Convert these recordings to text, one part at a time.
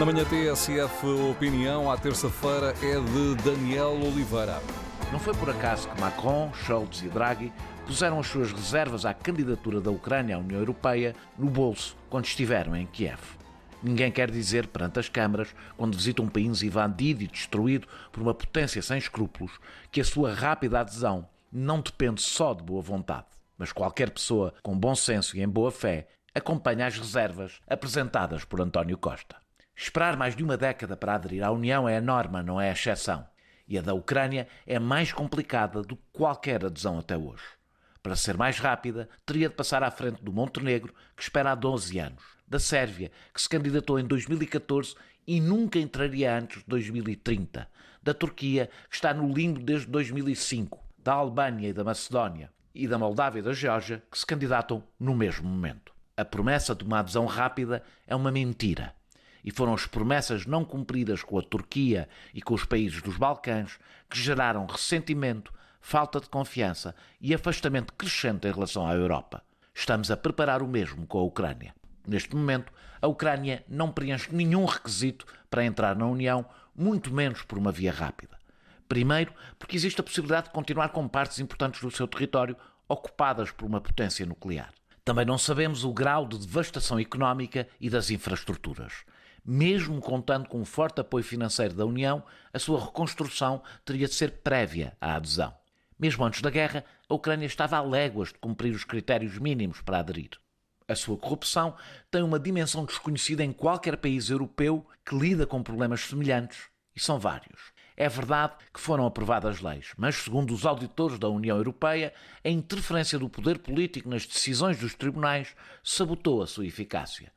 Na manhã TSF, opinião à terça-feira é de Daniel Oliveira. Não foi por acaso que Macron, Scholz e Draghi puseram as suas reservas à candidatura da Ucrânia à União Europeia no bolso quando estiveram em Kiev. Ninguém quer dizer perante as câmaras, quando visita um país invadido e destruído por uma potência sem escrúpulos, que a sua rápida adesão não depende só de boa vontade. Mas qualquer pessoa com bom senso e em boa fé acompanha as reservas apresentadas por António Costa. Esperar mais de uma década para aderir à União é a norma, não é a exceção. E a da Ucrânia é mais complicada do que qualquer adesão até hoje. Para ser mais rápida, teria de passar à frente do Montenegro, que espera há 12 anos, da Sérvia, que se candidatou em 2014 e nunca entraria antes de 2030, da Turquia, que está no limbo desde 2005, da Albânia e da Macedónia, e da Moldávia e da Geórgia, que se candidatam no mesmo momento. A promessa de uma adesão rápida é uma mentira e foram as promessas não cumpridas com a Turquia e com os países dos Balcãs que geraram ressentimento, falta de confiança e afastamento crescente em relação à Europa. Estamos a preparar o mesmo com a Ucrânia. Neste momento, a Ucrânia não preenche nenhum requisito para entrar na União, muito menos por uma via rápida. Primeiro, porque existe a possibilidade de continuar com partes importantes do seu território ocupadas por uma potência nuclear. Também não sabemos o grau de devastação económica e das infraestruturas. Mesmo contando com um forte apoio financeiro da União, a sua reconstrução teria de ser prévia à adesão. Mesmo antes da guerra, a Ucrânia estava a léguas de cumprir os critérios mínimos para aderir. A sua corrupção tem uma dimensão desconhecida em qualquer país europeu que lida com problemas semelhantes, e são vários. É verdade que foram aprovadas leis, mas, segundo os auditores da União Europeia, a interferência do poder político nas decisões dos tribunais sabotou a sua eficácia.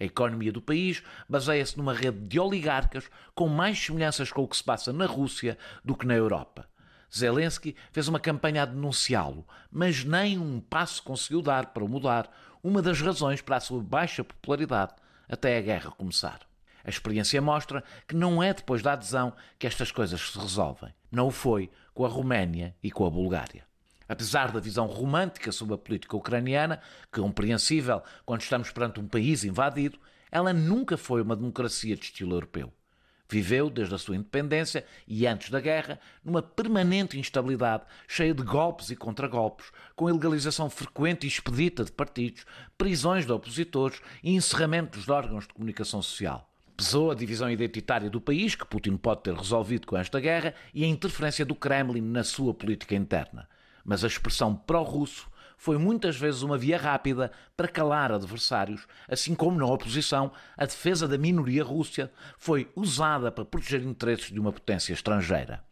A economia do país baseia-se numa rede de oligarcas com mais semelhanças com o que se passa na Rússia do que na Europa. Zelensky fez uma campanha a denunciá-lo, mas nem um passo conseguiu dar para mudar uma das razões para a sua baixa popularidade até a guerra começar. A experiência mostra que não é depois da adesão que estas coisas se resolvem. Não o foi com a Roménia e com a Bulgária. Apesar da visão romântica sobre a política ucraniana, que é compreensível quando estamos perante um país invadido, ela nunca foi uma democracia de estilo europeu. Viveu, desde a sua independência e antes da guerra, numa permanente instabilidade, cheia de golpes e contragolpes, com ilegalização frequente e expedita de partidos, prisões de opositores e encerramentos de órgãos de comunicação social. Pesou a divisão identitária do país, que Putin pode ter resolvido com esta guerra, e a interferência do Kremlin na sua política interna mas a expressão pró-russo foi muitas vezes uma via rápida para calar adversários, assim como na oposição a defesa da minoria rússia foi usada para proteger interesses de uma potência estrangeira.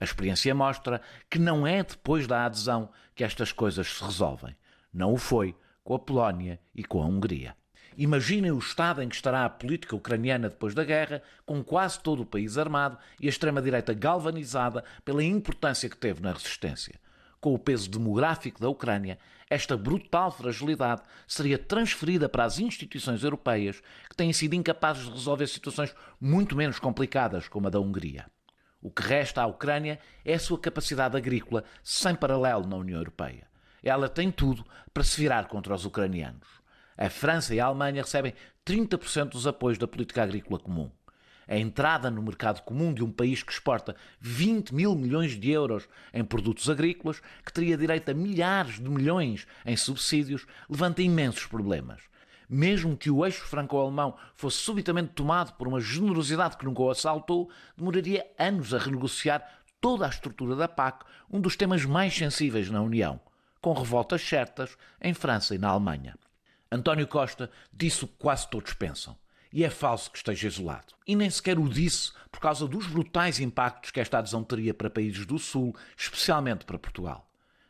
A experiência mostra que não é depois da adesão que estas coisas se resolvem. Não o foi com a Polónia e com a Hungria. Imaginem o estado em que estará a política ucraniana depois da guerra, com quase todo o país armado e a extrema-direita galvanizada pela importância que teve na resistência com o peso demográfico da Ucrânia, esta brutal fragilidade seria transferida para as instituições europeias que têm sido incapazes de resolver situações muito menos complicadas como a da Hungria. O que resta à Ucrânia é a sua capacidade agrícola sem paralelo na União Europeia. Ela tem tudo para se virar contra os ucranianos. A França e a Alemanha recebem 30% dos apoios da política agrícola comum a entrada no mercado comum de um país que exporta 20 mil milhões de euros em produtos agrícolas, que teria direito a milhares de milhões em subsídios, levanta imensos problemas. Mesmo que o eixo franco-alemão fosse subitamente tomado por uma generosidade que nunca o assaltou, demoraria anos a renegociar toda a estrutura da PAC, um dos temas mais sensíveis na União, com revoltas certas em França e na Alemanha. António Costa disse o que quase todos pensam e é falso que esteja isolado. E nem sequer o disse por causa dos brutais impactos que esta adesão teria para países do Sul, especialmente para Portugal.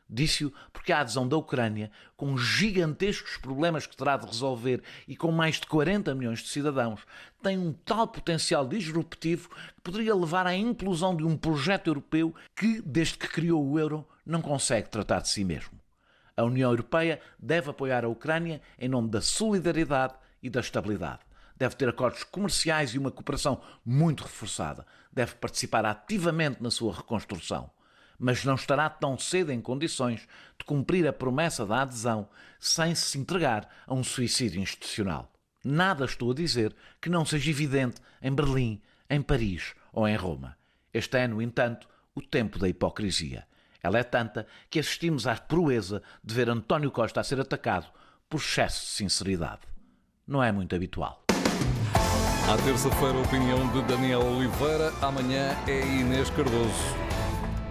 Disse-o porque a adesão da Ucrânia, com gigantescos problemas que terá de resolver e com mais de 40 milhões de cidadãos, tem um tal potencial disruptivo que poderia levar à implosão de um projeto europeu que, desde que criou o euro, não consegue tratar de si mesmo. A União Europeia deve apoiar a Ucrânia em nome da solidariedade e da estabilidade deve ter acordos comerciais e uma cooperação muito reforçada, deve participar ativamente na sua reconstrução, mas não estará tão cedo em condições de cumprir a promessa da adesão sem se entregar a um suicídio institucional. nada estou a dizer que não seja evidente em Berlim, em Paris ou em Roma. Este é, no entanto, o tempo da hipocrisia. Ela é tanta que assistimos à proeza de ver António Costa a ser atacado por excesso de sinceridade. Não é muito habitual. À terça-feira, opinião de Daniel Oliveira. Amanhã é Inês Cardoso.